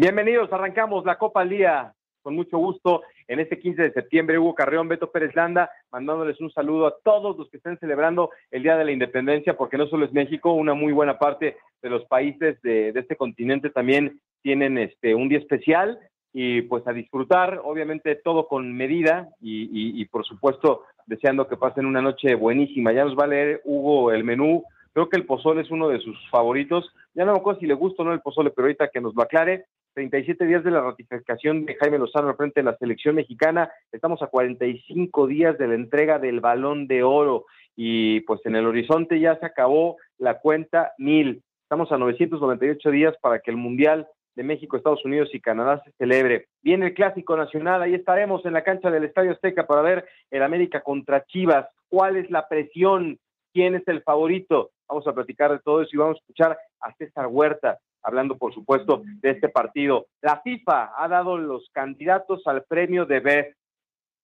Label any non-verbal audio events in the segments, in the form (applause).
Bienvenidos, arrancamos la Copa al Día con mucho gusto en este 15 de septiembre. Hugo Carreón, Beto Pérez Landa, mandándoles un saludo a todos los que estén celebrando el Día de la Independencia, porque no solo es México, una muy buena parte de los países de, este continente también tienen este un día especial y pues a disfrutar, obviamente todo con medida y, y por supuesto deseando que pasen una noche buenísima. Ya nos va a leer Hugo el menú. Creo que el pozole es uno de sus favoritos. Ya no me acuerdo si le gusta o no el pozole, pero ahorita que nos lo aclare. 37 días de la ratificación de Jaime Lozano al frente de la selección mexicana. Estamos a 45 días de la entrega del balón de oro y pues en el horizonte ya se acabó la cuenta mil. Estamos a 998 días para que el Mundial de México, Estados Unidos y Canadá se celebre. Viene el Clásico Nacional, ahí estaremos en la cancha del Estadio Azteca para ver el América contra Chivas. ¿Cuál es la presión? ¿Quién es el favorito? Vamos a platicar de todo eso y vamos a escuchar a César Huerta, hablando por supuesto de este partido. La FIFA ha dado los candidatos al premio de Best.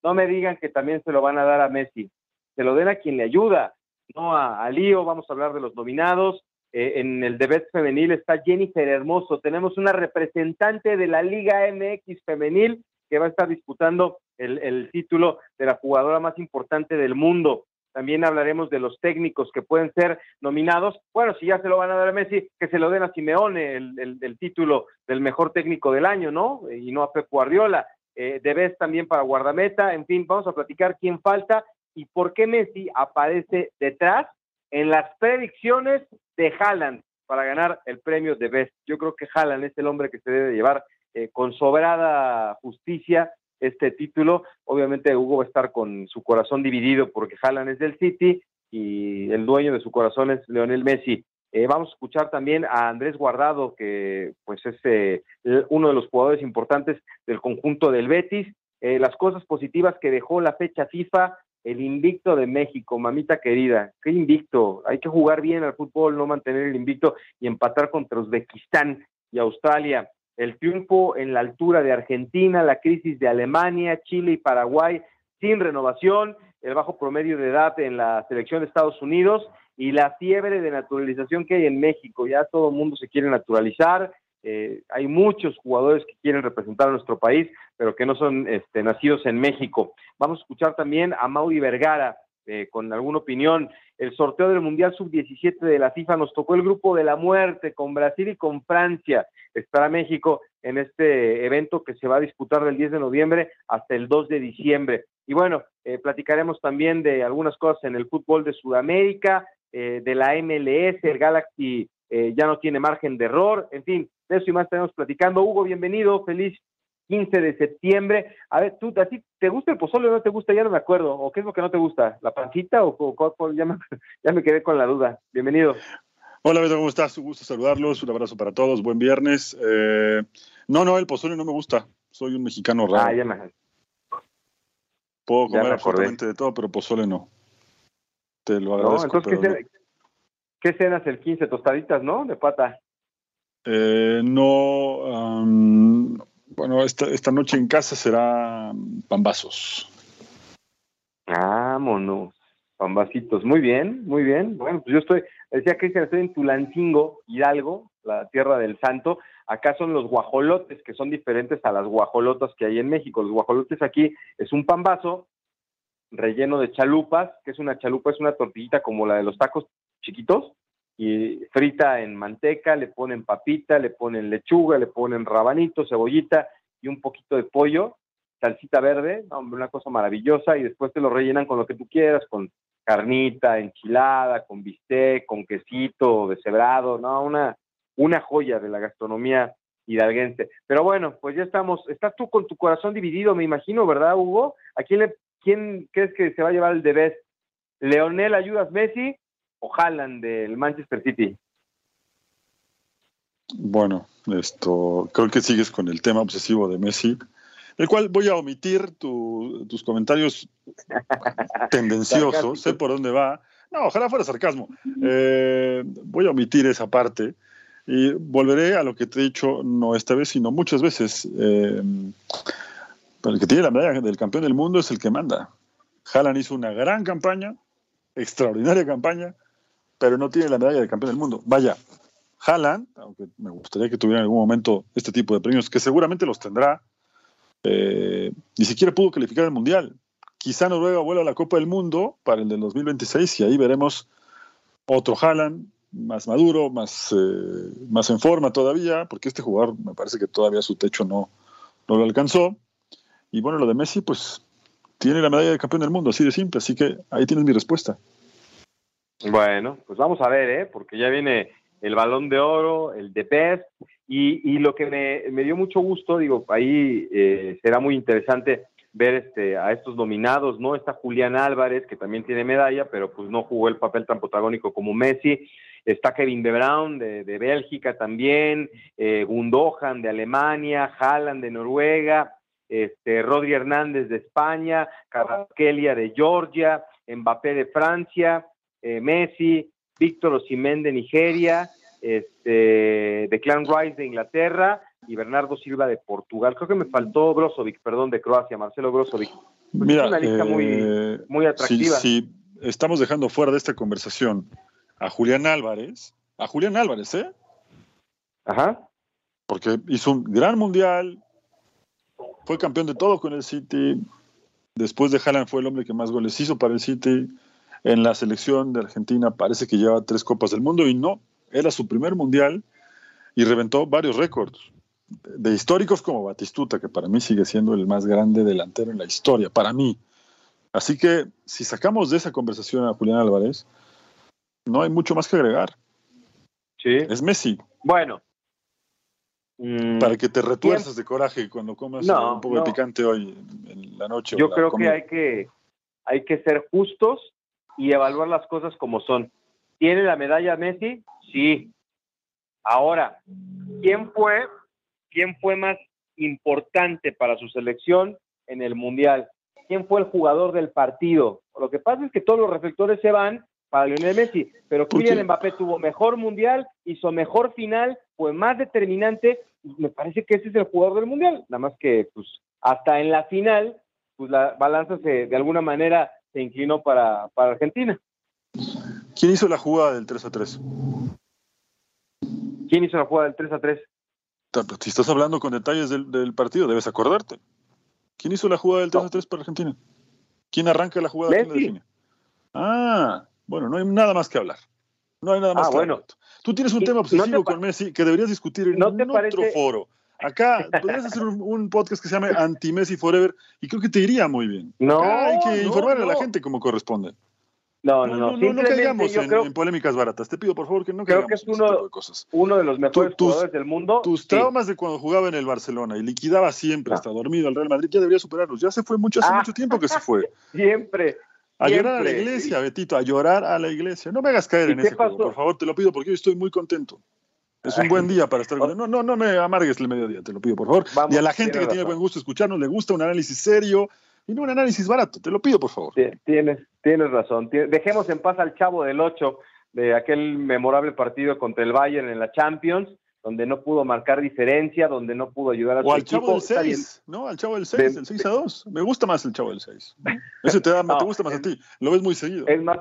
No me digan que también se lo van a dar a Messi. Se lo den a quien le ayuda, no a, Lío. Vamos a hablar de los nominados. Eh, en el de Best femenil está Jennifer Hermoso. Tenemos una representante de la Liga MX femenil que va a estar disputando el título de la jugadora más importante del mundo. También hablaremos de los técnicos que pueden ser nominados. Bueno, si ya se lo van a dar a Messi, que se lo den a Simeone, el, título del mejor técnico del año, ¿no? Y no a Pep Guardiola. Eh, Debes también para guardameta. En fin, vamos a platicar quién falta y por qué Messi aparece detrás en las predicciones de Haaland para ganar el premio de Best. Yo creo que Haaland es el hombre que se debe llevar eh, con sobrada justicia este título. Obviamente Hugo va a estar con su corazón dividido porque Haaland es del City y el dueño de su corazón es Leonel Messi. Eh, vamos a escuchar también a Andrés Guardado, que pues es eh, uno de los jugadores importantes del conjunto del Betis. Eh, las cosas positivas que dejó la fecha FIFA, el invicto de México, mamita querida, qué invicto, hay que jugar bien al fútbol, no mantener el invicto y empatar contra Uzbekistán y Australia el triunfo en la altura de Argentina, la crisis de Alemania, Chile y Paraguay sin renovación, el bajo promedio de edad en la selección de Estados Unidos y la fiebre de naturalización que hay en México. Ya todo el mundo se quiere naturalizar, eh, hay muchos jugadores que quieren representar a nuestro país, pero que no son este, nacidos en México. Vamos a escuchar también a Mauri Vergara, eh, con alguna opinión. El sorteo del Mundial Sub-17 de la FIFA nos tocó el grupo de la muerte con Brasil y con Francia. Estará México en este evento que se va a disputar del 10 de noviembre hasta el 2 de diciembre. Y bueno, eh, platicaremos también de algunas cosas en el fútbol de Sudamérica, eh, de la MLS, el Galaxy ya no tiene margen de error, en fin, de eso y más estaremos platicando. Hugo, bienvenido, feliz 15 de septiembre. A ver, ¿tú, ¿a ti te gusta el pozole o no te gusta? Ya no me acuerdo. ¿O qué es lo que no te gusta? ¿La pancita o, ya, me, (laughs) ya, me, quedé con la duda? Bienvenido. Hola, Beto, ¿cómo estás? Un gusto saludarlos. Un abrazo para todos. Buen viernes. Eh, no, no, el pozole no me gusta. Soy un mexicano raro. Ah, ya me... Puedo comer absolutamente de todo, pero pozole no. Te lo agradezco. entonces, ¿qué, cenas el 15? Tostaditas, ¿no? De pata. Eh, no, bueno, esta, esta noche en casa será pambazos. Vámonos, pambacitos. Muy bien, muy bien. Bueno, pues yo estoy, decía Cristian, estoy en Tulancingo, Hidalgo, la tierra del santo. Acá son los guajolotes, que son diferentes a las guajolotas que hay en México. Los guajolotes aquí es un pambazo relleno de chalupas, que es una chalupa, es una tortillita como la de los tacos chiquitos, y frita en manteca, le ponen papita, le ponen lechuga, le ponen rabanito, cebollita y un poquito de pollo, salsita verde, una cosa maravillosa, y después te lo rellenan con lo que tú quieras, con carnita, enchilada, con bistec, con quesito, deshebrado, no, una, una joya de la gastronomía hidalguense. Pero bueno, pues ya estamos, estás tú con tu corazón dividido, me imagino, ¿verdad, Hugo? ¿A quién, le, quién crees que se va a llevar el de ¿Leonel Ayudas Messi o Haaland del Manchester City? Bueno, esto creo que sigues con el tema obsesivo de Messi, el cual voy a omitir tus comentarios (laughs) tendenciosos, sé por dónde va. No, ojalá fuera sarcasmo. Eh, voy a omitir esa parte y volveré a lo que te he dicho, no esta vez, sino muchas veces. Eh, el que tiene la medalla del campeón del mundo es el que manda. Haaland hizo una gran campaña, extraordinaria campaña, pero no tiene la medalla del campeón del mundo. Vaya, Haaland, aunque me gustaría que tuviera en algún momento este tipo de premios, que seguramente los tendrá, eh, ni siquiera pudo calificar el Mundial. Quizá Noruega vuelva a la Copa del Mundo para el del 2026 y ahí veremos otro Haaland más maduro, más, eh, más en forma todavía, porque este jugador me parece que todavía su techo no, no lo alcanzó. Y bueno, lo de Messi, pues tiene la medalla de campeón del mundo, así de simple, así que ahí tienes mi respuesta. Bueno, pues vamos a ver, ¿eh? porque ya viene el balón de oro, el de PES, y, lo que me, dio mucho gusto, digo, ahí eh, será muy interesante ver este, a estos nominados, ¿no? Está Julián Álvarez, que también tiene medalla, pero pues no jugó el papel tan protagónico como Messi. Está Kevin De Brown de, Bélgica también, eh, Gundogan de Alemania, Haaland de Noruega, este, Rodri Hernández de España, Carrasquelia de Georgia, Mbappé de Francia, eh, Messi, Víctor Osimén de Nigeria, este, Clan Rice de Inglaterra y Bernardo Silva de Portugal. Creo que me faltó Brozovic, perdón, de Croacia, Marcelo Brozovic. Pues Mira, es una lista muy, eh, muy atractiva. Si, estamos dejando fuera de esta conversación a Julián Álvarez, a Julián Álvarez, ¿eh? Ajá. Porque hizo un gran mundial, fue campeón de todo con el City. Después de Haaland fue el hombre que más goles hizo para el City. En la selección de Argentina parece que lleva tres copas del mundo y no, era su primer mundial y reventó varios récords de históricos como Batistuta, que para mí sigue siendo el más grande delantero en la historia, para mí. Así que si sacamos de esa conversación a Julián Álvarez, no hay mucho más que agregar. Sí. Es Messi. Bueno, Mm, para que te retuerzas de coraje cuando comas un poco de picante hoy en la noche. Yo creo que hay, que hay que ser justos y evaluar las cosas como son. ¿Tiene la medalla Messi? Sí. Ahora, ¿quién fue, quién fue más importante para su selección en el Mundial? ¿Quién fue el jugador del partido? Lo que pasa es que todos los reflectores se van para Lionel Messi, pero Kylian Mbappé tuvo mejor mundial, hizo mejor final, fue más determinante, me parece que ese es el jugador del mundial, nada más que pues hasta en la final, pues la balanza se, de alguna manera se inclinó para, para Argentina. ¿Quién hizo la jugada del 3 a 3? ¿Quién hizo la jugada del 3 a 3? Si estás hablando con detalles del, partido, debes acordarte. ¿Quién hizo la jugada del 3 a 3 para Argentina? ¿Quién arranca la jugada? Messi. Ah, bueno, no hay nada más que hablar. No hay nada más ah, que bueno. hablar. Tú tienes un tema obsesivo con Messi que deberías discutir en otro foro. Acá podrías hacer un, podcast que se llame Anti-Messi Forever y creo que te iría muy bien. No, hay que informar a la gente como corresponde. No, no, no. No, no, caigamos en, polémicas baratas. Te pido, por favor, que no creo que es uno, de cosas. uno de los mejores jugadores del mundo. Tus traumas de cuando jugaba en el Barcelona y liquidaba siempre, hasta dormido al Real Madrid, ya debería superarlos. Ya se fue mucho, hace ah. mucho tiempo que se fue. (laughs) siempre. A llorar a la iglesia, Betito, a llorar a la iglesia. No me hagas caer en ese juego, por favor, te lo pido, porque yo estoy muy contento. Es un buen día para estar (laughs) con No, no, no me amargues el mediodía, te lo pido, por favor. y a la gente que tiene buen gusto escucharnos, le gusta un análisis serio y no un análisis barato, te lo pido, por favor. Tienes, tienes razón. Dejemos en paz al chavo del 8 de aquel memorable partido contra el Bayern en la Champions donde no pudo marcar diferencia, donde no pudo ayudar a o al Chavo del 6, ¿no? Al Chavo del 6, el 6 a 2. Me gusta más el Chavo del 6. (laughs) Ese te, da, te gusta más a ti, lo ves muy seguido. Es más,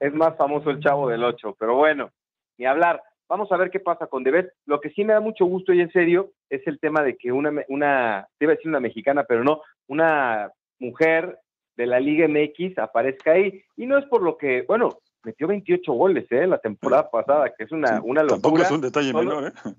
es más famoso el Chavo del 8, pero bueno, ni hablar. Vamos a ver qué pasa con Debes. Lo que sí me da mucho gusto y en serio es el tema de que una, una, te iba a decir una mexicana, pero no, una mujer de la Liga MX aparezca ahí. Y no es por lo que, bueno, metió 28 goles ¿eh? la temporada pasada, que es una, una locura. Tampoco es un detalle menor, ¿eh?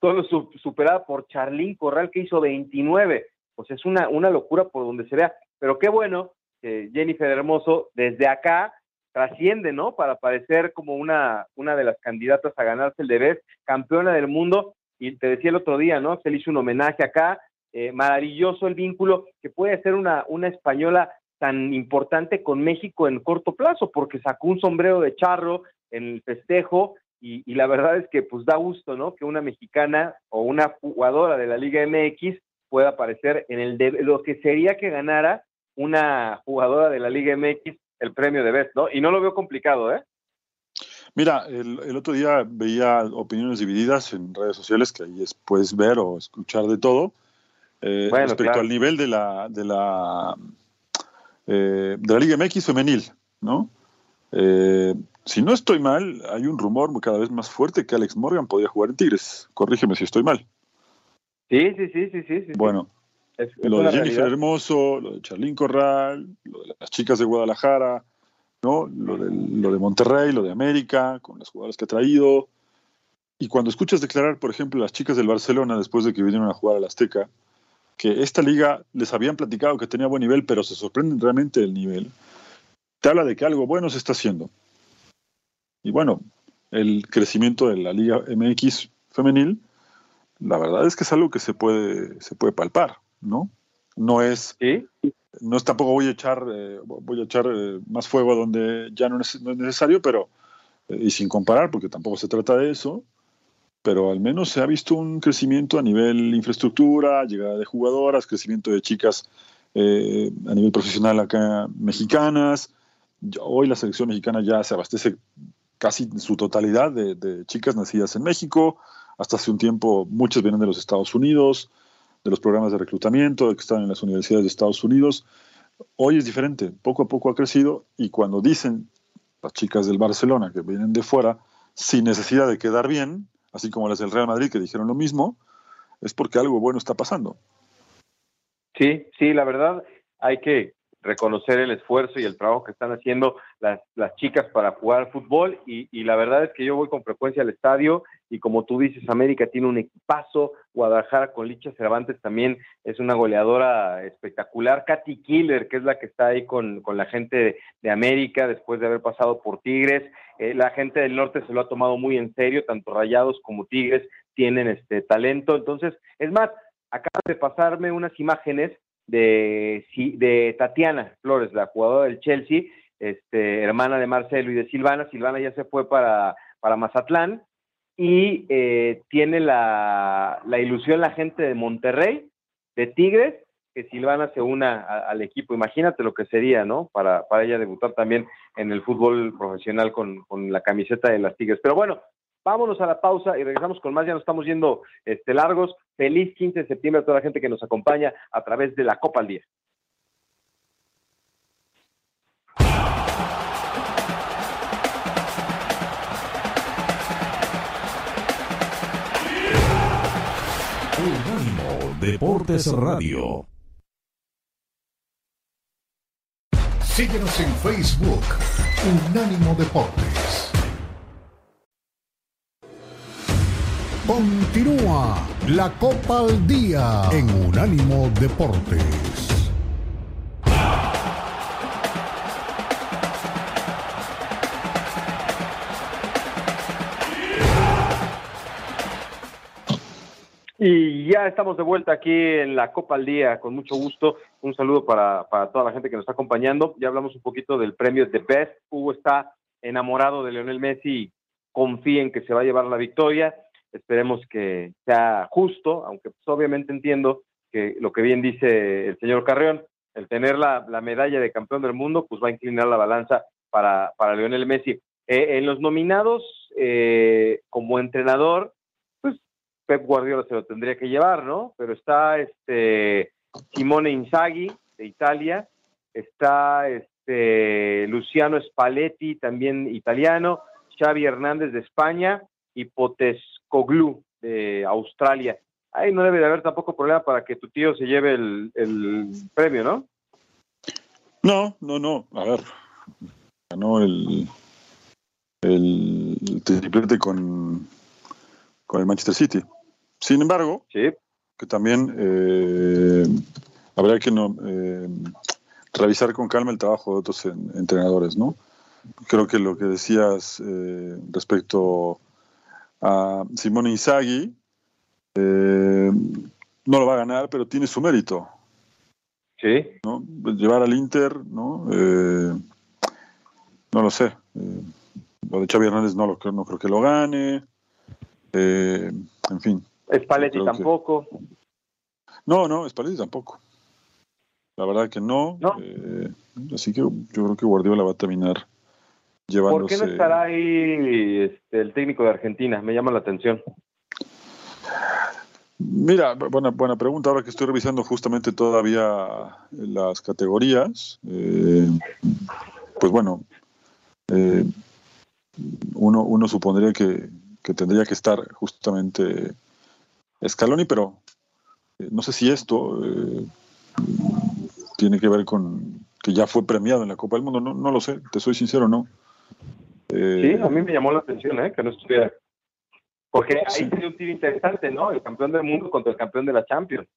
Solo superada por Charlín Corral, que hizo 29. Pues es una, una locura por donde se vea. Pero qué bueno que Jennifer Hermoso, desde acá, trasciende, ¿no? Para parecer como una, una de las candidatas a ganarse el deber, campeona del mundo. Y te decía el otro día, ¿no? Se le hizo un homenaje acá. Eh, maravilloso el vínculo que puede ser una, una española tan importante con México en corto plazo, porque sacó un sombrero de charro en el festejo y, la verdad es que pues da gusto, ¿no? Que una mexicana o una jugadora de la Liga MX pueda aparecer en el de, lo que sería que ganara una jugadora de la Liga MX el premio de Best, ¿no? Y no lo veo complicado, ¿eh? Mira, el, otro día veía opiniones divididas en redes sociales, que ahí puedes ver o escuchar de todo, eh, respecto al nivel de la, de la, eh, de la Liga MX femenil, ¿no? Eh, si no estoy mal, hay un rumor cada vez más fuerte que Alex Morgan podría jugar en Tigres. Corrígeme si estoy mal. Sí, sí, sí, sí, sí. Bueno, lo de Jennifer Hermoso, lo de Charlín Corral, lo de las chicas de Guadalajara, ¿no? Lo de, lo de Monterrey, lo de América, con las jugadoras que ha traído. Y cuando escuchas declarar, por ejemplo, las chicas del Barcelona después de que vinieron a jugar al Azteca, que esta liga les habían platicado que tenía buen nivel, pero se sorprenden realmente del nivel, te habla de que algo bueno se está haciendo. Y bueno, el crecimiento de la Liga MX femenil, la verdad es que es algo que se puede, se puede palpar. ¿No? No es, no es tampoco voy a echar, eh, voy a echar eh, más fuego donde ya no es, necesario, pero, eh, y sin comparar, porque tampoco se trata de eso, pero al menos se ha visto un crecimiento a nivel infraestructura, llegada de jugadoras, crecimiento de chicas a nivel profesional acá mexicanas. Hoy la selección mexicana ya se abastece casi en su totalidad de, de, chicas nacidas en México. Hasta hace un tiempo muchas vienen de los Estados Unidos de los programas de reclutamiento que están en las universidades de Estados Unidos. Hoy es diferente, poco a poco ha crecido y cuando dicen las chicas del Barcelona que vienen de fuera sin necesidad de quedar bien, así como las del Real Madrid que dijeron lo mismo, es porque algo bueno está pasando. Sí, sí, la verdad hay que reconocer el esfuerzo y el trabajo que están haciendo las, las chicas para jugar fútbol. Y, y, la verdad es que yo voy con frecuencia al estadio y como tú dices, América tiene un equipazo, Guadalajara con Licha Cervantes también es una goleadora espectacular, Katy Killer, que es la que está ahí con, con la gente de, América después de haber pasado por Tigres, eh, la gente del norte se lo ha tomado muy en serio, tanto Rayados como Tigres tienen este talento, entonces, es más, acaba de pasarme unas imágenes de, de Tatiana Flores, la jugadora del Chelsea, este, hermana de Marcelo y de Silvana. Silvana ya se fue para, para Mazatlán y eh, tiene la, la, ilusión la gente de Monterrey, de Tigres, que Silvana se una al equipo. Imagínate lo que sería, ¿no? Para, para ella debutar también en el fútbol profesional con, con la camiseta de las Tigres. Pero bueno, Vámonos a la pausa y regresamos con más. Ya nos estamos yendo este, largos. Feliz 15 de septiembre a toda la gente que nos acompaña a través de la Copa al Día. Unánimo Deportes Radio. Síguenos en Facebook, Unánimo Deportes. Continúa la Copa al Día en Unánimo Deportes. Y ya estamos de vuelta aquí en la Copa al Día, con mucho gusto. Un saludo para, para toda la gente que nos está acompañando. Ya hablamos un poquito del premio de Best. Hugo está enamorado de Leonel Messi, confía en que se va a llevar la victoria esperemos que sea justo, aunque pues, obviamente entiendo que lo que bien dice el señor Carreón, el tener la, medalla de campeón del mundo, pues va a inclinar la balanza para, para Lionel Messi. Eh, en los nominados eh, como entrenador, pues Pep Guardiola se lo tendría que llevar, ¿no? Pero está este Simone Inzaghi de Italia, está este Luciano Spalletti, también italiano, Xavi Hernández de España y Potescoglu de Australia. Ahí no debe de haber tampoco problema para que tu tío se lleve el, premio, ¿no? No, no, no. A ver, ganó el, el triplete con, con el Manchester City. Sin embargo, que también eh, habría que no, eh, revisar con calma el trabajo de otros entrenadores, ¿no? creo que lo que decías eh, respecto a Simone Inzaghi, eh, no lo va a ganar, pero tiene su mérito. Sí. ¿no? Llevar al Inter, ¿no? Eh, no lo sé. lo de Xavi Hernández no, lo, no creo que lo gane. en fin. Spalletti tampoco. No, no, Spalletti tampoco. La verdad que no. así que yo creo que Guardiola va a terminar ¿Por qué no estará ahí este, el técnico de Argentina? Me llama la atención. Mira, buena, buena pregunta. Ahora que estoy revisando justamente todavía las categorías, eh, pues bueno, eh, uno, uno supondría que, tendría que estar justamente Scaloni, pero eh, no sé si esto tiene que ver con que ya fue premiado en la Copa del Mundo. No, no lo sé, te soy sincero, no. Eh, sí, a mí me llamó la atención ¿eh? que no estuviera. Porque ahí sería un tiro interesante, ¿no? El campeón del mundo contra el campeón de la Champions.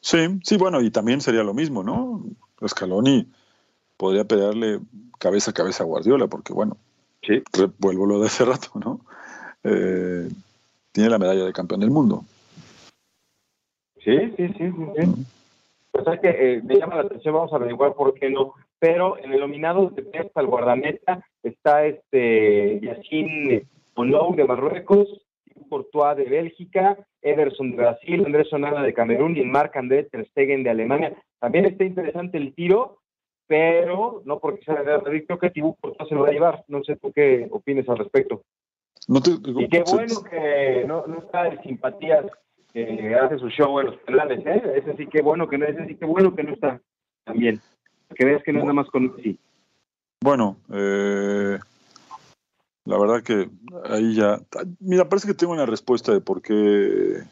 Sí, sí, bueno, y también sería lo mismo, ¿no? Scaloni podría pelearle cabeza a cabeza a Guardiola, porque bueno, sí. vuelvo lo de hace rato, ¿no? Eh, tiene la medalla de campeón del mundo. Sí, sí, sí, sí. Pues es que eh, me llama la atención, vamos a averiguar por qué no. Pero en el nominado de Pesta, el guardameta, está este Yacine Onou de Marruecos, Courtois de Bélgica, Ederson de Brasil, Andrés Sonala de Camerún y Marc André Ter Stegen de Alemania. También está interesante el tiro, pero no porque sea de creo que Tibú Courtois se lo va a llevar. No sé tú qué opines al respecto. y qué bueno que no, no está de simpatías que hace su show en los penales, ¿eh? Ese sí que bueno que no, ese sí que bueno que no está también. Que veas que no es nada más con sí. Bueno, eh, la verdad que ahí ya. Mira, parece que tengo una respuesta de por qué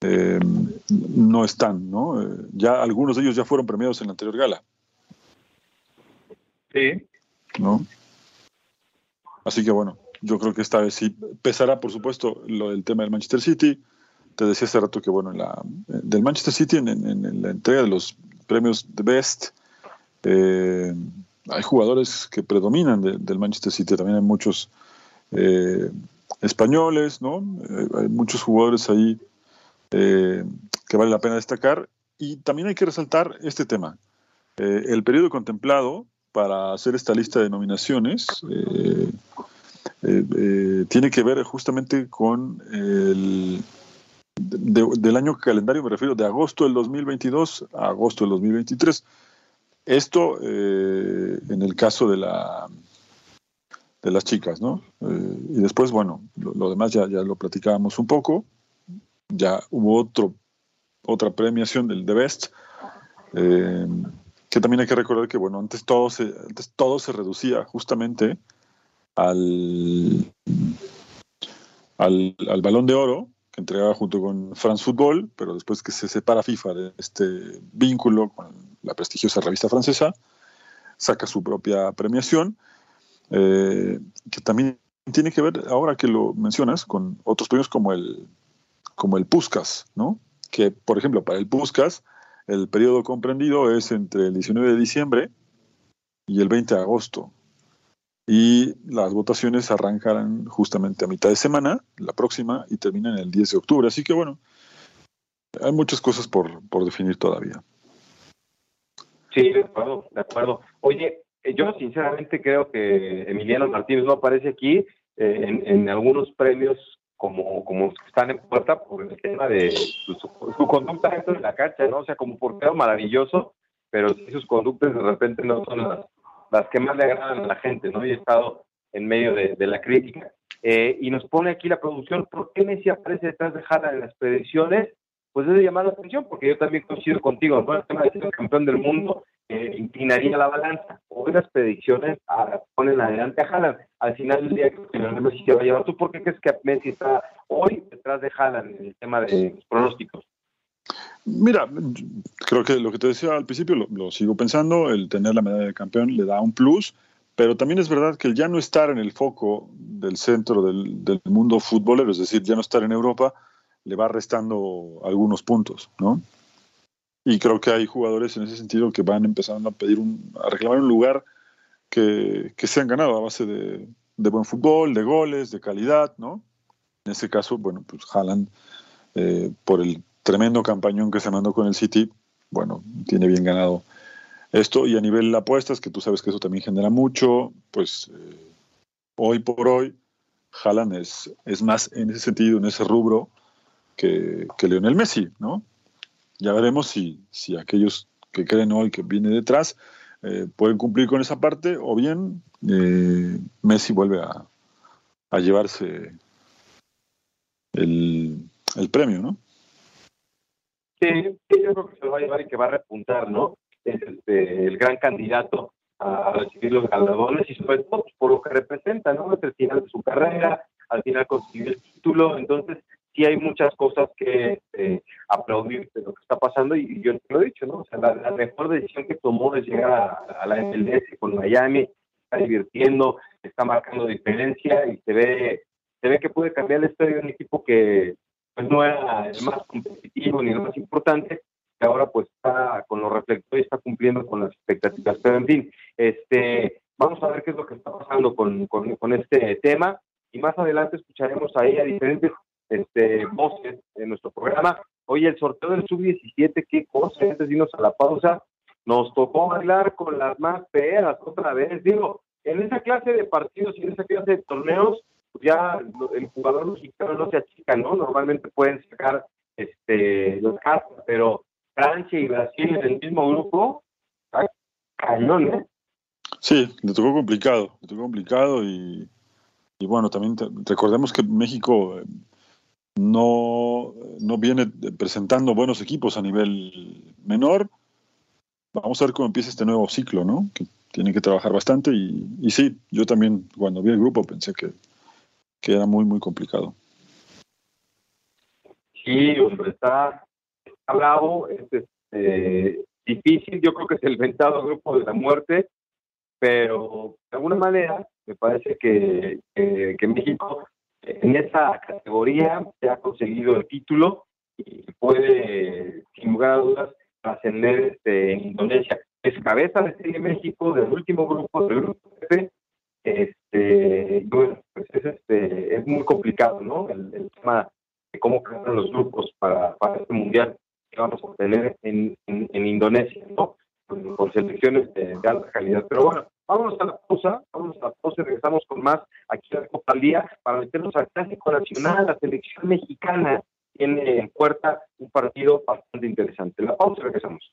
eh, no están, ¿no? Eh, ya algunos de ellos ya fueron premiados en la anterior gala. Sí. ¿No? Así que bueno, yo creo que esta vez sí pesará, por supuesto, lo del tema del Manchester City te decía hace rato que, bueno, la, del Manchester City, en, la entrega de los premios de Best, eh, hay jugadores que predominan del Manchester City, también hay muchos eh, españoles, ¿no? Eh, hay muchos jugadores ahí que vale la pena destacar. Y también hay que resaltar este tema. el periodo contemplado para hacer esta lista de nominaciones tiene que ver justamente con el del año calendario, me refiero de agosto del 2022 a agosto del 2023. Esto eh, en el caso de la de las chicas, ¿no? Eh, y después, bueno, lo, demás ya, ya lo platicábamos un poco. Ya hubo otro, otra premiación del The Best, eh, que también hay que recordar que, bueno, antes todo se, antes todo se reducía justamente al, al, al balón de oro, entregaba junto con France Football, pero después que se separa FIFA de este vínculo con la prestigiosa revista francesa, saca su propia premiación, eh, que también tiene que ver, ahora que lo mencionas, con otros premios como el, como el Puskas, ¿no? Que, por ejemplo, para el Puskas, el periodo comprendido es entre el 19 de diciembre y el 20 de agosto y las votaciones arrancarán justamente a mitad de semana, la próxima, y terminan el 10 de octubre. Así que bueno, hay muchas cosas por, por definir todavía. Sí, de acuerdo, de acuerdo. Oye, eh, yo sinceramente creo que Emiliano Martínez no aparece aquí eh, en, algunos premios como, como están en puerta por el tema de su, conducta dentro de la cancha, ¿no? O sea, como por quedó maravilloso, pero si sus conductas de repente no son las las que más le agradan a la gente, ¿no? Y he estado en medio de, la crítica. Eh, y nos pone aquí la producción, ¿por qué Messi aparece detrás de Jara en las predicciones? Pues es de llamar la atención, porque yo también coincido contigo, ¿no? El tema de ser campeón del mundo eh, inclinaría la balanza. Hoy las predicciones ah, ponen adelante a Haaland. Al final del día, que Messi se va a llevar. ¿Tú por qué crees que Messi está hoy detrás de Haaland en el tema de los pronósticos? Mira, creo que lo que te decía al principio lo, sigo pensando, el tener la medalla de campeón le da un plus, pero también es verdad que ya no estar en el foco del centro del, mundo futbolero, es decir, ya no estar en Europa, le va restando algunos puntos, ¿no? Y creo que hay jugadores en ese sentido que van empezando a pedir un, a reclamar un lugar que, se han ganado a base de, buen fútbol, de goles, de calidad, ¿no? En ese caso, bueno, pues Haaland, eh, por el tremendo campañón que se mandó con el City, bueno, tiene bien ganado esto. Y a nivel de apuestas, que tú sabes que eso también genera mucho, pues eh, hoy por hoy, Haaland es, es más en ese sentido, en ese rubro, que, que Lionel Messi, ¿no? Ya veremos si, si aquellos que creen hoy que viene detrás eh, pueden cumplir con esa parte o bien eh, Messi vuelve a, a llevarse el, el, premio, ¿no? Sí, yo creo que se lo va a llevar y que va a repuntar, ¿no? Es este, el gran candidato a recibir los galardones y sobre todo por lo que representa, ¿no? Es el final de su carrera, al final consiguió el título, entonces sí hay muchas cosas que eh, aplaudir de lo que está pasando y, yo te lo he dicho, ¿no? O sea, la, mejor decisión que tomó es llegar a, la MLS con Miami, está divirtiendo, está marcando diferencia y se ve, se ve que puede cambiar el estadio de un equipo que pues no era el más competitivo ni el más importante, que ahora pues está con los reflectores, está cumpliendo con las expectativas. Pero en fin, este, vamos a ver qué es lo que está pasando con, con, con este tema y más adelante escucharemos a diferentes este, voces en nuestro programa. Oye, el sorteo del sub-17, qué cosa, antes de irnos a la pausa, nos tocó bailar con las más feas otra vez. Digo, en esa clase de partidos y en esa clase de torneos, ya el jugador mexicano no se achica, ¿no? Normalmente pueden sacar este, los casos, pero Francia y Brasil en el mismo grupo, cañón, ¿eh? Sí, le tocó complicado, le tocó complicado y, y bueno, también recordemos que México no, no viene presentando buenos equipos a nivel menor. Vamos a ver cómo empieza este nuevo ciclo, ¿no? Que tiene que trabajar bastante y, y sí, yo también cuando vi el grupo pensé que, que era muy, muy complicado. Sí, está, está bravo, es este, difícil, yo creo que es el ventado grupo de la muerte, pero de alguna manera me parece que, que México en esa categoría se ha conseguido el título y puede, sin lugar a dudas, ascender este, en Indonesia. Es cabeza de Serie México del último grupo, del grupo F. Este, pues es, este, es muy complicado, ¿no? El, tema de cómo quedan los grupos para, para este mundial que vamos a tener en, en, Indonesia, ¿no? Con, selecciones de, de alta calidad. Pero bueno, Vámonos a la pausa, vámonos a la pausa y regresamos con más aquí a al Día para meternos al Clásico Nacional. La selección mexicana tiene en puerta un partido bastante interesante. La pausa y regresamos.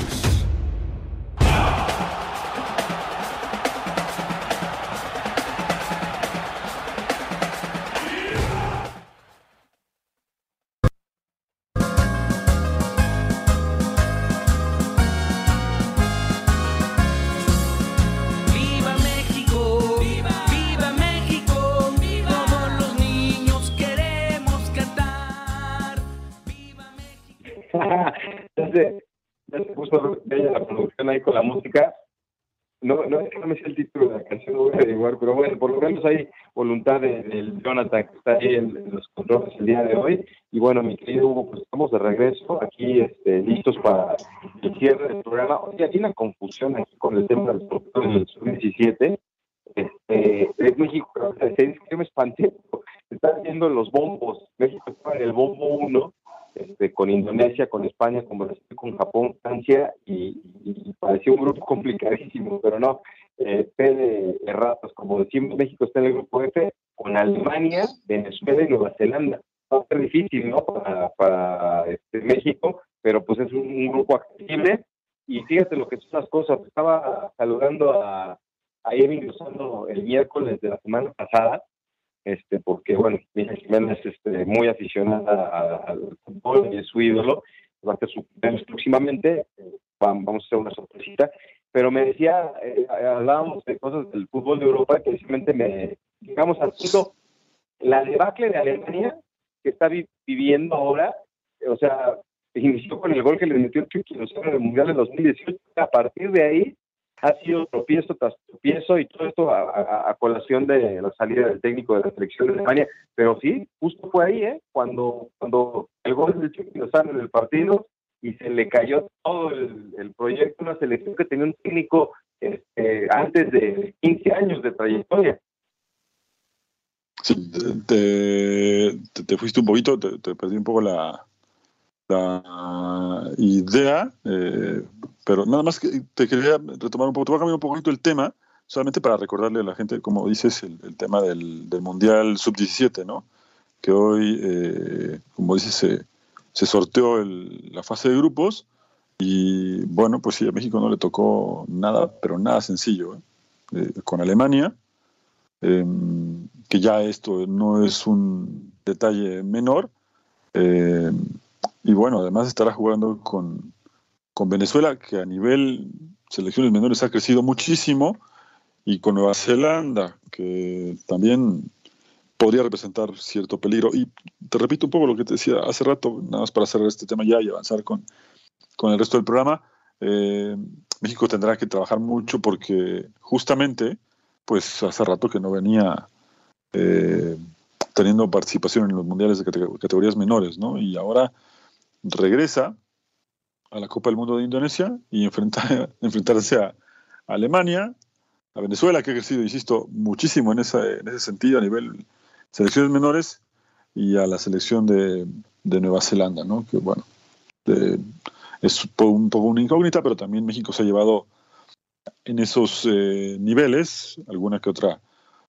No, es que no me sé el título de la canción, voy a averiguar, pero bueno, por lo menos hay voluntad del Jonathan que está ahí en, los controles el día de hoy. Y bueno, mi querido Hugo, pues estamos de regreso aquí este, listos para el cierre del programa. Oye, hay una confusión aquí con el tema del del sub-17. Este, es México, yo me espanté, (laughs) están viendo los bombos. México está en el bombo 1 este, con Indonesia, con España, con Brasil, con Japón, Francia, y, y, parecía un grupo complicadísimo, pero no, eh, de, ratos, como decimos, México está en el grupo F, con Alemania, Venezuela y Nueva Zelanda. Va a ser difícil, ¿no? Para, este, México, pero pues es un, grupo accesible, y fíjate lo que son las cosas, estaba saludando a, a Lozano el miércoles de la semana pasada, este, porque bueno, Miguel Jiménez es este, muy aficionada al fútbol y es su ídolo, va a hacer su próximamente, vamos a hacer una sorpresita, pero me decía, eh, hablábamos de cosas del fútbol de Europa que simplemente me, digamos al punto, la debacle de Alemania que está viviendo ahora, o sea, inició con el gol que le metió Chucky en el Mundial de 2018. A partir de ahí ha sido tropiezo tras tropiezo y todo esto a, colación de la salida del técnico de la selección de Alemania. Pero sí, justo fue ahí, ¿eh? Cuando, cuando el gol del Chucky Lozano en el partido y se le cayó todo el, proyecto, una selección que tenía un técnico este, antes de 15 años de trayectoria. Sí, te, te, fuiste un poquito, te, perdí un poco la, la idea, eh, pero nada más que te quería retomar un poco, te voy a cambiar un poquito el tema, solamente para recordarle a la gente, como dices, el, tema del, Mundial Sub-17, ¿no? Que hoy, eh, como dices, se, se sorteó la fase de grupos y bueno, pues sí, a México no le tocó nada, pero nada sencillo. Eh, con Alemania, em, que ya esto no es un detalle menor. Em, y bueno, además estará jugando con, con Venezuela, que a nivel selecciones menores ha crecido muchísimo, y con Nueva Zelanda, que también podría representar cierto peligro. Y te repito un poco lo que te decía hace rato, nada más para cerrar este tema ya y avanzar con, con el resto del programa. Eh, México tendrá que trabajar mucho porque justamente, pues hace rato que no venía eh, teniendo participación en los mundiales de categorías menores, ¿no? Y ahora regresa a la Copa del Mundo de Indonesia y enfrenta, (laughs) enfrentarse a Alemania, a Venezuela, que ha crecido, insisto, muchísimo en, en ese sentido a nivel selecciones menores y a la selección de, Nueva Zelanda, ¿no? Que bueno, es un poco una incógnita, pero también México se ha llevado en esos eh, niveles alguna que otra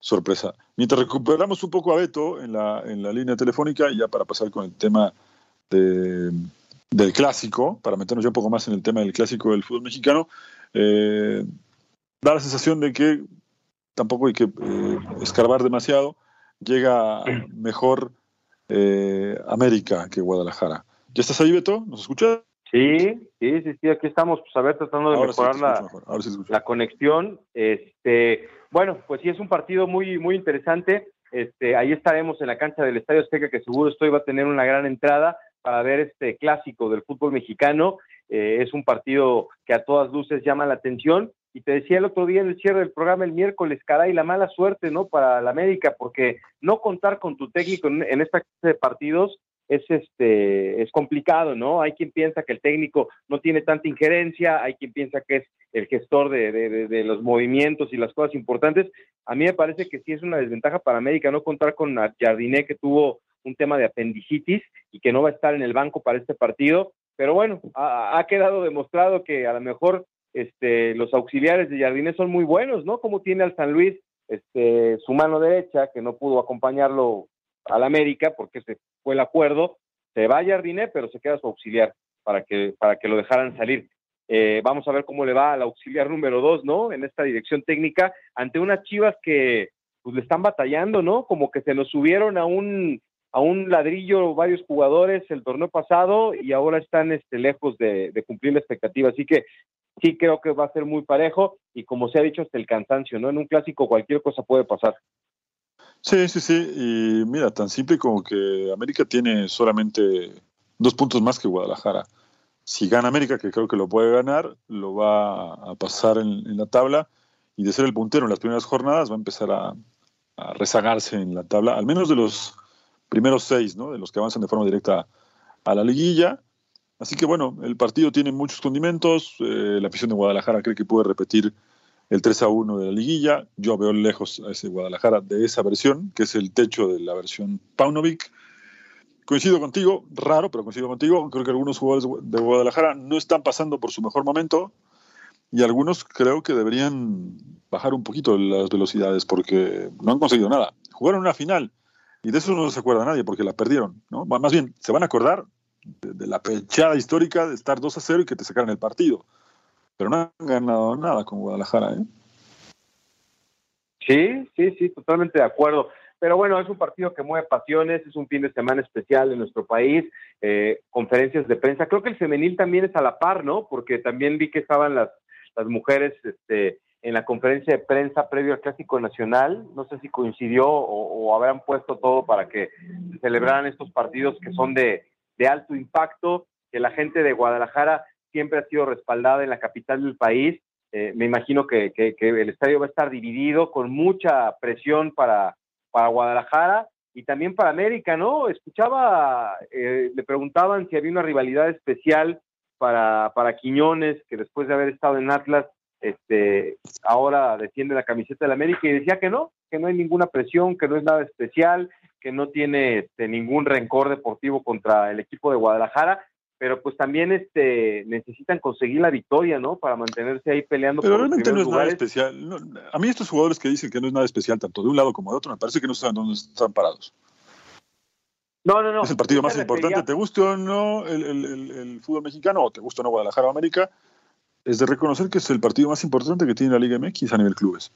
sorpresa. Mientras recuperamos un poco a Beto en la, en la línea telefónica, ya para pasar con el tema del clásico, para meternos ya un poco más en el tema del clásico del fútbol mexicano, eh, da la sensación de que tampoco hay que eh, escarbar demasiado llega mejor eh, América que Guadalajara. ¿Ya estás ahí, Beto? ¿Nos escuchas? Sí, sí, sí, sí, aquí estamos, pues a ver, tratando de mejorar la, la, conexión. Este, bueno, pues sí, es un partido muy, muy interesante. Este, ahí estaremos en la cancha del Estadio Azteca, que seguro estoy va a tener una gran entrada para ver este clásico del fútbol mexicano. Eh, es un partido que a todas luces llama la atención y te decía el otro día en el cierre del programa el miércoles, caray, la mala suerte, ¿no? Para la América, porque no contar con tu técnico en, esta clase de partidos es este es complicado, ¿no? Hay quien piensa que el técnico no tiene tanta injerencia, hay quien piensa que es el gestor de, de, los movimientos y las cosas importantes. A mí me parece que sí es una desventaja para América no contar con Jardiné que tuvo un tema de apendicitis y que no va a estar en el banco para este partido. Pero bueno, ha, quedado demostrado que a lo mejor este, los auxiliares de Jardines son muy buenos, ¿no? Como tiene al San Luis este, su mano derecha, que no pudo acompañarlo al América porque se fue el acuerdo, se va a Jardine, pero se queda su auxiliar para que, para que lo dejaran salir. Eh, vamos a ver cómo le va al auxiliar número dos, ¿no? En esta dirección técnica, ante unas chivas que pues le están batallando, ¿no? Como que se nos subieron a un a un ladrillo varios jugadores el torneo pasado y ahora están este, lejos de, cumplir la expectativa. Así que sí creo que va a ser muy parejo y como se ha dicho hasta el cansancio, ¿no? En un clásico cualquier cosa puede pasar. Sí, sí, sí. Y mira, tan simple como que América tiene solamente dos puntos más que Guadalajara. Si gana América, que creo que lo puede ganar, lo va a pasar en, la tabla y de ser el puntero en las primeras jornadas va a empezar a, rezagarse en la tabla, al menos de los primeros seis, ¿no? De los que avanzan de forma directa a la liguilla. Así que bueno, el partido tiene muchos condimentos. Eh, la afición de Guadalajara cree que puede repetir el 3 a 1 de la liguilla. Yo veo lejos a ese Guadalajara de esa versión, que es el techo de la versión Paunovic. Coincido contigo, raro, pero coincido contigo. Creo que algunos jugadores de Guadalajara no están pasando por su mejor momento y algunos creo que deberían bajar un poquito las velocidades porque no han conseguido nada. Jugaron una final y de eso no se acuerda nadie porque la perdieron. ¿no? Más bien, se van a acordar de, la pechada histórica de estar 2 a 0 y que te sacaran el partido. Pero no han ganado nada con Guadalajara, ¿eh? Sí, sí, sí, totalmente de acuerdo. Pero bueno, es un partido que mueve pasiones, es un fin de semana especial en nuestro país, eh, conferencias de prensa. Creo que el femenil también es a la par, ¿no? Porque también vi que estaban las, las mujeres este, en la conferencia de prensa previo al Clásico Nacional. No sé si coincidió o, o habrán puesto todo para que se celebraran estos partidos que son de, de alto impacto. que la gente de Guadalajara siempre ha sido respaldada en la capital del país. Eh, me imagino que, el estadio va a estar dividido con mucha presión para, para Guadalajara y también para América, ¿no? Escuchaba, eh, le preguntaban si había una rivalidad especial para, para Quiñones, que después de haber estado en Atlas, este, ahora defiende la camiseta del América y decía que no, que no hay ninguna presión, que no es nada especial, que no tiene este, ningún rencor deportivo contra el equipo de Guadalajara, pero pues también este necesitan conseguir la victoria, ¿no? Para mantenerse ahí peleando. Pero realmente no es nada especial. a mí estos jugadores que dicen que no es nada especial, tanto de un lado como de otro, me parece que no saben dónde están parados. No, no, no. Es el partido más importante. ¿Te guste o no el, el, fútbol mexicano o te gusta o no Guadalajara o América? Es de reconocer que es el partido más importante que tiene la Liga MX a nivel clubes.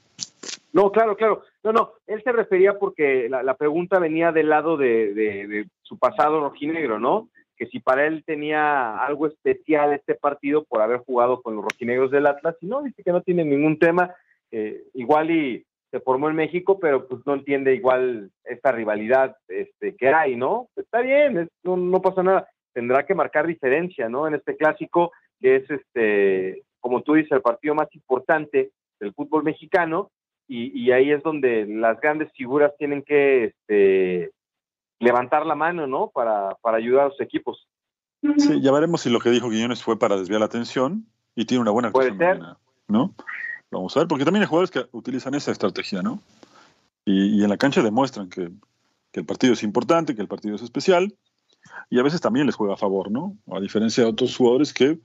No, claro, claro. No, no. Él se refería porque la, pregunta venía del lado de, su pasado rojinegro, ¿no? que si para él tenía algo especial este partido por haber jugado con los rojinegros del Atlas, y no, dice que no tiene ningún tema, eh, igual y se formó en México, pero pues no entiende igual esta rivalidad este, que hay, ¿no? Está bien, no, pasa nada, tendrá que marcar diferencia, ¿no? En este clásico, que es, este, como tú dices, el partido más importante del fútbol mexicano, y, y ahí es donde las grandes figuras tienen que este, levantar la mano, ¿no? Para, para ayudar a los equipos. Sí, ya veremos si lo que dijo Guiñones fue para desviar la atención y tiene una buena Puede ser. ¿no? Vamos a ver, porque también hay jugadores que utilizan esa estrategia, ¿no? Y, en la cancha demuestran que, el partido es importante, que el partido es especial, y a veces también les juega a favor, ¿no? A diferencia de otros jugadores que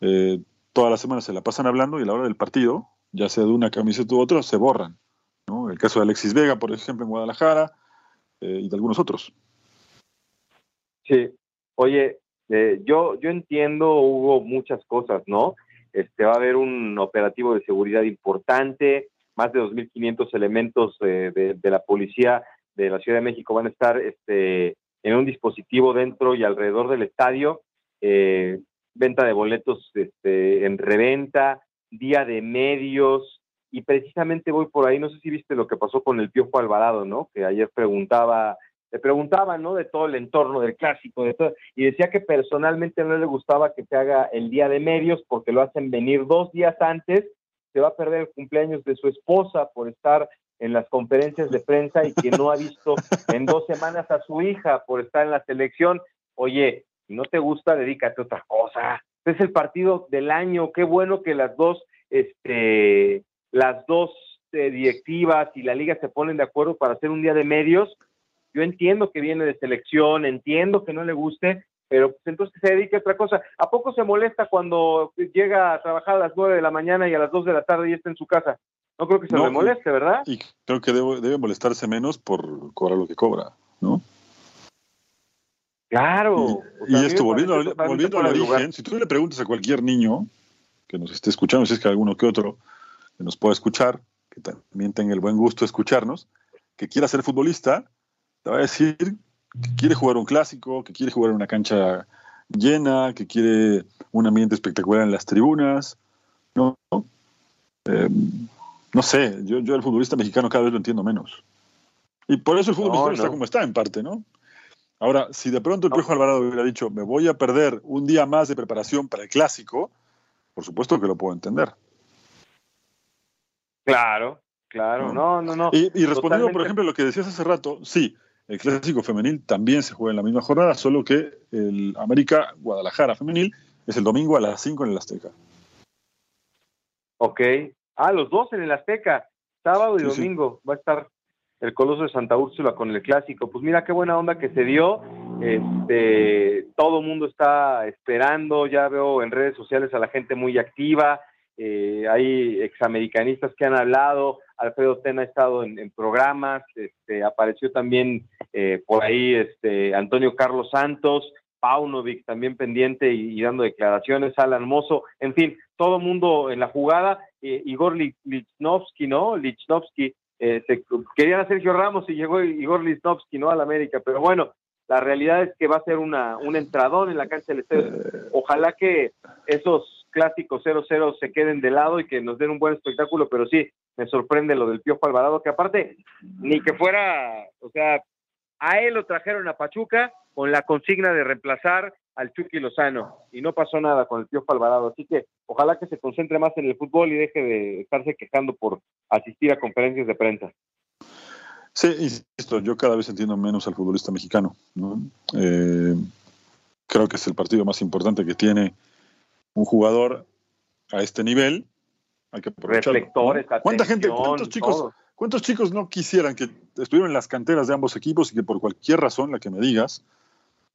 eh, todas las semanas se la pasan hablando y a la hora del partido, ya sea de una camiseta u otra, se borran. ¿no? El caso de Alexis Vega, por ejemplo, en Guadalajara, eh, y de algunos otros. Sí, oye, eh, yo, yo entiendo, hubo muchas cosas, ¿no? Este, va a haber un operativo de seguridad importante, más de 2.500 elementos de, la policía de la Ciudad de México van a estar este, en un dispositivo dentro y alrededor del estadio, eh, venta de boletos este, en reventa, día de medios, y precisamente voy por ahí, no sé si viste lo que pasó con el Piojo Alvarado, ¿no? Que ayer preguntaba, le preguntaba, ¿no? De todo el entorno del clásico, de todo, y decía que personalmente no le gustaba que se haga el día de medios porque lo hacen venir dos días antes, se va a perder el cumpleaños de su esposa por estar en las conferencias de prensa y que no ha visto en dos semanas a su hija por estar en la selección. Oye, si no te gusta, dedícate a otra cosa. Es el partido del año, qué bueno que las dos, este, las dos eh, directivas y la liga se ponen de acuerdo para hacer un día de medios. Yo entiendo que viene de selección, entiendo que no le guste, pero pues entonces se dedica a otra cosa. ¿A poco se molesta cuando llega a trabajar a las nueve de la mañana y a las dos de la tarde y está en su casa? No creo que se le moleste, ¿verdad? Y creo que debe, molestarse menos por cobrar lo que cobra, ¿no? Claro. Y, esto, volviendo, volviendo al origen, si tú le preguntas a cualquier niño que nos esté escuchando, si es que alguno que otro, que nos pueda escuchar, que también tenga el buen gusto de escucharnos, que quiera ser futbolista, te va a decir que quiere jugar un clásico, que quiere jugar en una cancha llena, que quiere un ambiente espectacular en las tribunas, ¿no? Eh, no sé, yo, yo el futbolista mexicano cada vez lo entiendo menos. Y por eso el fútbol mexicano está como está, en parte, ¿no? Ahora, si de pronto el Piojo Alvarado hubiera dicho, me voy a perder un día más de preparación para el clásico, por supuesto que lo puedo entender. Claro, claro, no, no, no. Y, respondiendo, por ejemplo, a lo que decías hace rato, sí, el clásico femenil también se juega en la misma jornada, solo que el América Guadalajara femenil es el domingo a las 5 en el Azteca. Ok. Ah, los dos en el Azteca, sábado y domingo. Va a estar el Coloso de Santa Úrsula con el clásico. Pues mira qué buena onda que se dio. Este, todo mundo está esperando, ya veo en redes sociales a la gente muy activa eh, hay examericanistas que han hablado, Alfredo Tena ha estado en, programas, este, apareció también eh, por ahí este, Antonio Carlos Santos, Paunovic también pendiente y, dando declaraciones, Alan Mozo, en fin, todo mundo en la jugada, eh, Igor Lichnowsky, ¿no? Lichnowsky, eh, querían a Sergio Ramos y llegó Igor Lichnowsky, ¿no? Al América, pero bueno, la realidad es que va a ser una, un entradón en la cancha del estadio. Ojalá que esos clásicos 0-0 se queden de lado y que nos den un buen espectáculo, pero sí, me sorprende lo del Piojo Alvarado, que aparte, ni que fuera, o sea, a él lo trajeron a Pachuca con la consigna de reemplazar al Chucky Lozano y no pasó nada con el tío Alvarado. Así que ojalá que se concentre más en el fútbol y deje de estarse quejando por asistir a conferencias de prensa. Sí, insisto, yo cada vez entiendo menos al futbolista mexicano. Eh, creo que es el partido más importante que tiene un jugador a este nivel. Hay que Reflectores, ¿Cuánta gente, cuántos chicos, cuántos chicos no quisieran que estuvieran en las canteras de ambos equipos y que por cualquier razón, la que me digas,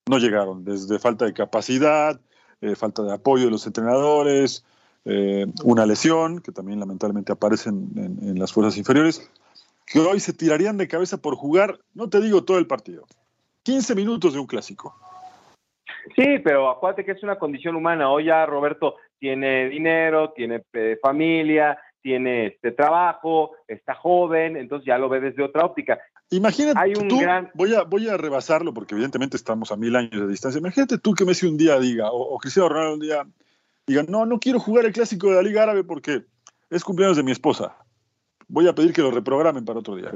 no llegaron? Desde falta de capacidad, eh, falta de apoyo de los entrenadores, eh, una lesión, que también lamentablemente aparece en las fuerzas inferiores que hoy se tirarían de cabeza por jugar, no te digo todo el partido, 15 minutos de un clásico. Sí, pero acuérdate que es una condición humana. Hoy ya Roberto tiene dinero, tiene eh, familia, tiene este trabajo, está joven, entonces ya lo ve desde otra óptica. Imagínate Hay un tú, voy, a, voy a rebasarlo porque evidentemente estamos a mil años de distancia. Imagínate tú que Messi un día diga, o, o Cristiano Ronaldo un día diga, no, no quiero jugar el clásico de la Liga Árabe porque es cumpleaños de mi esposa voy a pedir que lo reprogramen para otro día.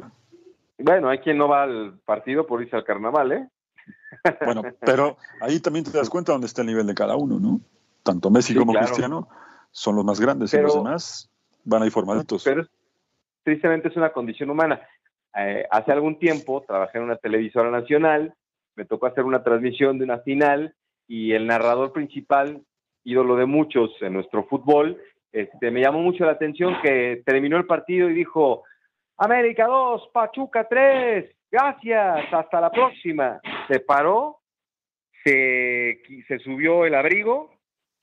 Bueno, hay quien no va al partido por irse al carnaval, ¿eh? (laughs) Bueno, pero ahí también te das cuenta dónde está el nivel de cada uno, ¿no? Tanto Messi como Cristiano son los más grandes y los demás van ahí formaditos. Pero tristemente es una condición humana. Eh, hace algún tiempo trabajé en una televisora nacional, me tocó hacer una transmisión de una final y el narrador principal, ídolo de muchos en nuestro fútbol, este, me llamó mucho la atención que terminó el partido y dijo, América 2, Pachuca 3, gracias, hasta la próxima. Se paró, se, subió el abrigo,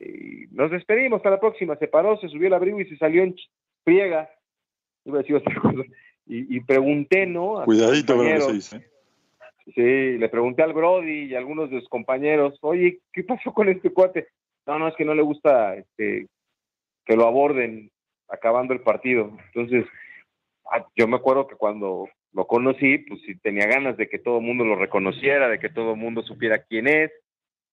y nos despedimos, hasta la próxima. Se paró, se subió el abrigo y se salió en friega. Y, y pregunté, ¿no? Cuidadito con lo que se dice. Sí, le pregunté al Brody y a algunos de sus compañeros, oye, ¿qué pasó con este cuate? No, no, es que no le gusta este, que lo aborden acabando el partido. Entonces, ah, yo me acuerdo que cuando lo conocí, pues sí tenía ganas de que todo el mundo lo reconociera, de que todo el mundo supiera quién es,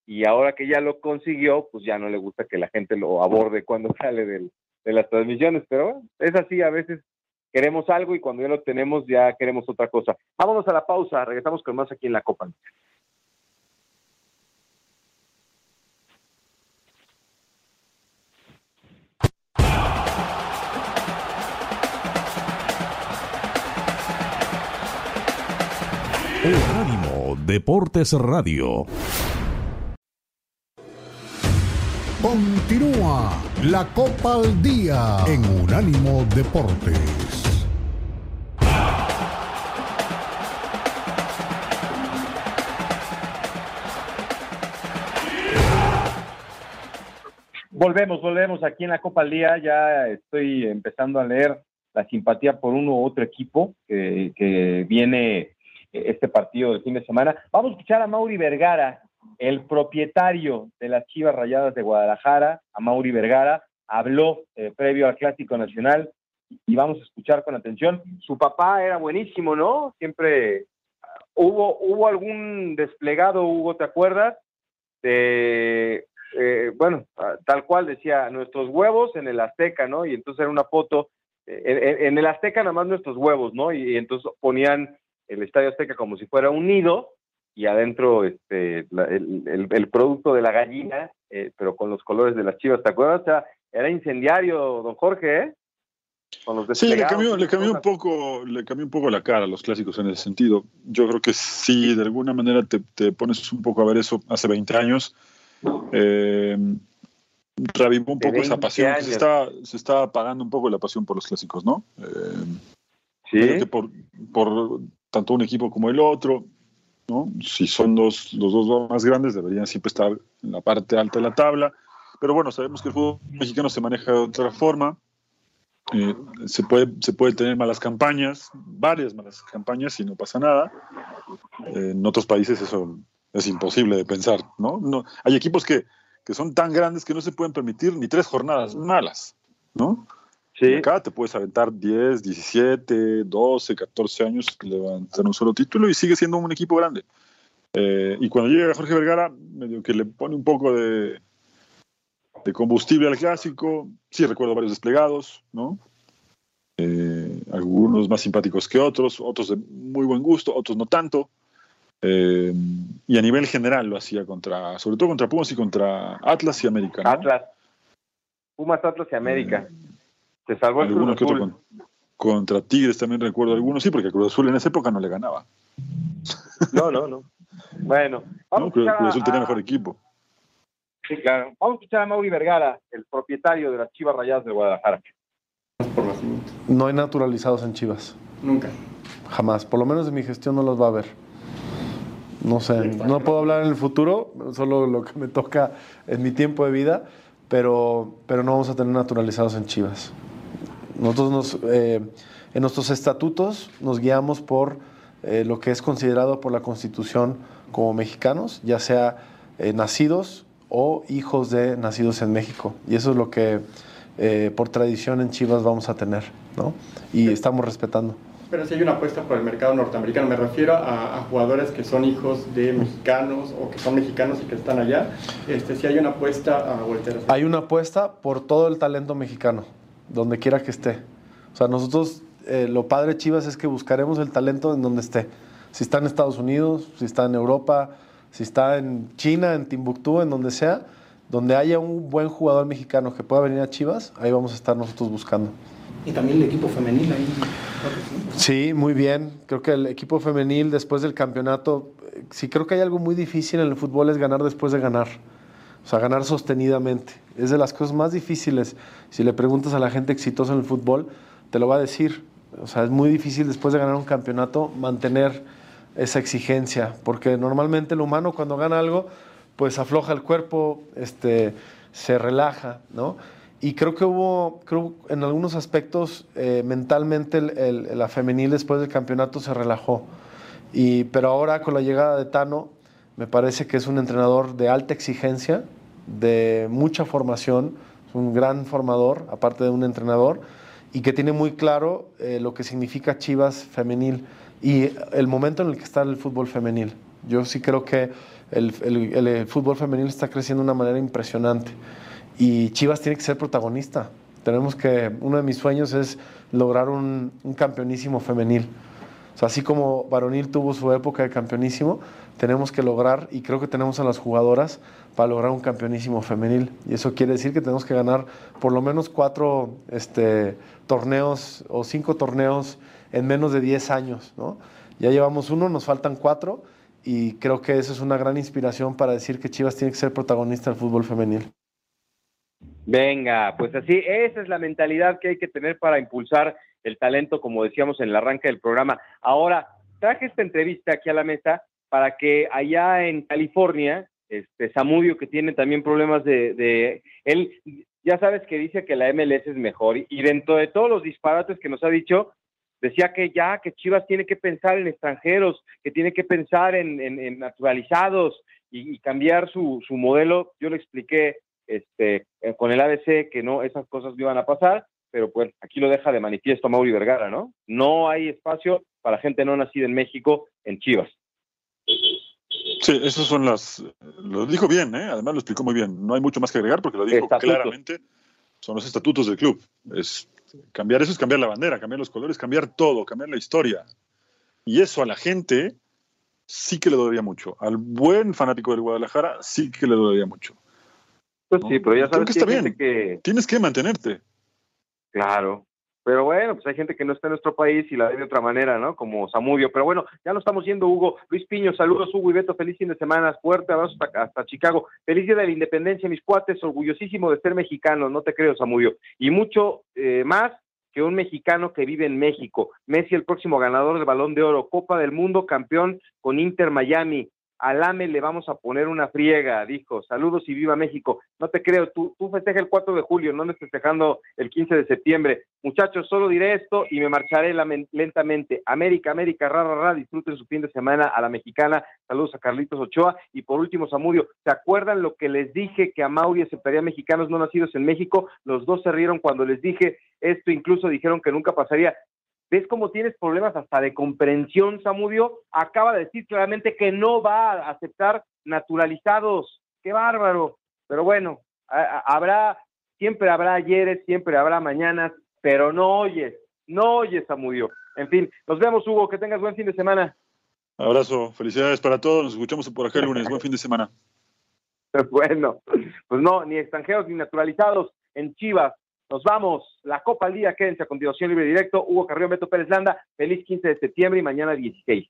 y ahora que ya lo consiguió, pues ya no le gusta que la gente lo aborde cuando (laughs) sale de las transmisiones, pero es así, a veces queremos algo y cuando ya lo tenemos ya queremos otra cosa. Vámonos a la pausa, regresamos con más aquí en la Copa. Unánimo Deportes Radio. Continúa la Copa al Día en Unánimo Deportes. Volvemos, volvemos aquí en la Copa al Día. Ya estoy empezando a leer la simpatía por uno u otro equipo que, viene este partido del fin de semana. Vamos a escuchar a Mauri Vergara, el propietario de las Chivas Rayadas de Guadalajara, a Mauri Vergara, habló eh, previo al Clásico Nacional y vamos a escuchar con atención. Su papá era buenísimo, ¿no? Siempre hubo, hubo algún desplegado, Hugo, ¿te acuerdas? De, eh, bueno, tal cual decía, nuestros huevos en el Azteca, ¿no? Y entonces era una foto, eh, en, el Azteca nada más nuestros huevos, ¿no? y entonces ponían el Estadio Azteca como si fuera un nido y adentro este, el, producto de la gallina, eh, pero con los colores de las chivas, ¿te acuerdas? O sea, era incendiario, don Jorge, ¿eh? sí, le cambió, le cambió un poco, le cambió un poco la cara a los clásicos en ese sentido. Yo creo que sí, de alguna manera te, pones un poco a ver eso hace 20 años. Eh, revivó un poco esa pasión. Se está, se está apagando un poco la pasión por los clásicos, ¿no? Eh, sí. Por, por tanto un equipo como el otro, ¿no? Si son los dos más grandes, deberían siempre estar en la parte alta de la tabla. Pero bueno, sabemos que el fútbol mexicano se maneja de otra forma. Eh, se, puede, se puede tener malas campañas, varias malas campañas y no pasa nada. Eh, en otros países eso es imposible de pensar, ¿no? no hay equipos que, que son tan grandes que no se pueden permitir ni tres jornadas malas, ¿no? Sí. acá te puedes aventar 10, 17, 12, 14 años, levantar un solo título y sigue siendo un equipo grande. Eh, y cuando llega Jorge Vergara, medio que le pone un poco de, de combustible al clásico. Sí, recuerdo varios desplegados, ¿no? Eh, algunos más simpáticos que otros, otros de muy buen gusto, otros no tanto. Eh, y a nivel general lo hacía contra, sobre todo contra Pumas y contra Atlas y América. Atlas. Pumas, Atlas y América. Se salvó el Cruz Azul. contra Tigres también recuerdo algunos, sí, porque Cruz Azul en esa época no le ganaba. No, no, no. Bueno, (laughs) vamos Cruz Azul tenía mejor equipo. Sí, claro. Vamos a escuchar a Mauri Vergara, el propietario de las Chivas Rayadas de Guadalajara. No hay naturalizados en Chivas. Nunca. Jamás. Por lo menos en mi gestión no los va a haber. No sé, no puedo hablar en el futuro, solo lo que me toca en mi tiempo de vida, pero, pero no vamos a tener naturalizados en Chivas. Nosotros nos, eh, en nuestros estatutos nos guiamos por eh, lo que es considerado por la Constitución como mexicanos, ya sea eh, nacidos o hijos de nacidos en México. Y eso es lo que por tradición en Chivas vamos a tener, ¿no? Y estamos respetando. Pero si hay una apuesta por el mercado norteamericano, me refiero a, jugadores que son hijos de mexicanos o que son mexicanos y que están allá. Este, si hay una apuesta a voltear. Hay una apuesta por todo el talento mexicano, donde quiera que esté. O sea, nosotros, eh, lo padre de Chivas es que buscaremos el talento en donde esté. Si está en Estados Unidos, si está en Europa, si está en China, en Timbuktu, en donde sea, donde haya un buen jugador mexicano que pueda venir a Chivas, ahí vamos a estar nosotros buscando. Y también el equipo femenil ahí. Sí, muy bien. Creo que el equipo femenil después del campeonato, sí creo que hay algo muy difícil en el fútbol es ganar después de ganar. O sea, ganar sostenidamente. Es de las cosas más difíciles. Si le preguntas a la gente exitosa en el fútbol, te lo va a decir. O sea, es muy difícil después de ganar un campeonato mantener esa exigencia, porque normalmente el humano cuando gana algo, pues afloja el cuerpo, este, se relaja, ¿no? Y creo que hubo, creo en algunos aspectos, eh, mentalmente la femenil después del campeonato se relajó. Y, pero ahora con la llegada de Tano, me parece que es un entrenador de alta exigencia, de mucha formación, un gran formador, aparte de un entrenador, y que tiene muy claro eh, lo que significa Chivas femenil y el momento en el que está el fútbol femenil. Yo sí creo que el, el fútbol femenil está creciendo de una manera impresionante. Y Chivas tiene que ser protagonista. Tenemos que, uno de mis sueños es lograr un, campeonísimo femenil. Así como Varonil tuvo su época de campeonísimo, tenemos que lograr, y creo que tenemos a las jugadoras para lograr un campeonísimo femenil. Y eso quiere decir que tenemos que ganar por lo menos cuatro este, torneos o cinco torneos en menos de 10 años. ¿no? Ya llevamos uno, nos faltan cuatro, y creo que eso es una gran inspiración para decir que Chivas tiene que ser protagonista del fútbol femenil. Venga, pues así, esa es la mentalidad que hay que tener para impulsar el talento, como decíamos en el arranque del programa. Ahora, traje esta entrevista aquí a la mesa para que allá en California, este Samudio, que tiene también problemas de, de él, ya sabes que dice que la MLS es mejor, y dentro de todos los disparates que nos ha dicho, decía que ya, que Chivas tiene que pensar en extranjeros, que tiene que pensar en, naturalizados y, cambiar su, su modelo. Yo le expliqué este, eh, con el ABC que no, esas cosas no iban a pasar, pero pues aquí lo deja de manifiesto Mauri Vergara, ¿no? No hay espacio para gente no nacida en México en Chivas. Sí, esas son las. Lo dijo bien, ¿eh? además lo explicó muy bien. No hay mucho más que agregar porque lo dijo claramente. Son los estatutos del club. Es cambiar eso es cambiar la bandera, cambiar los colores, cambiar todo, cambiar la historia. Y eso a la gente sí que le dolería mucho. Al buen fanático del Guadalajara sí que le dolería mucho. Pues sí, pero ya sabes que está bien. Que... Tienes que mantenerte. Claro. Pero bueno, pues hay gente que no está en nuestro país y la ve de otra manera, ¿no? Como Samudio. Pero bueno, ya lo estamos yendo, Hugo. Luis Piño, saludos, Hugo y Beto. Feliz fin de semana. Fuerte abrazo hasta, Chicago. Feliz día de la independencia, mis cuates. Orgullosísimo de ser mexicano. No te creo, Samudio. Y mucho eh, más que un mexicano que vive en México. Messi, el próximo ganador del Balón de Oro. Copa del Mundo, campeón con Inter Miami. Al AME le vamos a poner una friega, dijo. Saludos y viva México. No te creo, tú, tú festejas el 4 de julio, no andes festejando el 15 de septiembre. Muchachos, solo diré esto y me marcharé lentamente. América, América, ra, ra, ra, disfruten su fin de semana a la mexicana. Saludos a Carlitos Ochoa. Y por último, Samudio, ¿se acuerdan lo que les dije que a Mauri aceptaría mexicanos no nacidos en México? Los dos se rieron cuando les dije esto, incluso dijeron que nunca pasaría. ¿Ves cómo tienes problemas hasta de comprensión, Samudio? Acaba de decir claramente que no va a aceptar naturalizados. ¡Qué bárbaro! Pero bueno, habrá, siempre habrá ayeres, siempre habrá mañanas, pero no oyes, no oyes, Samudio. En fin, nos vemos, Hugo, que tengas buen fin de semana. Abrazo, felicidades para todos, nos escuchamos por acá el lunes, buen fin de semana. (laughs) Bueno, pues no, ni extranjeros ni naturalizados en Chivas. Nos vamos, la Copa al Día, quédense a continuación libre directo. Hugo Carrión, Beto Pérez Landa, feliz 15 de septiembre y mañana 16.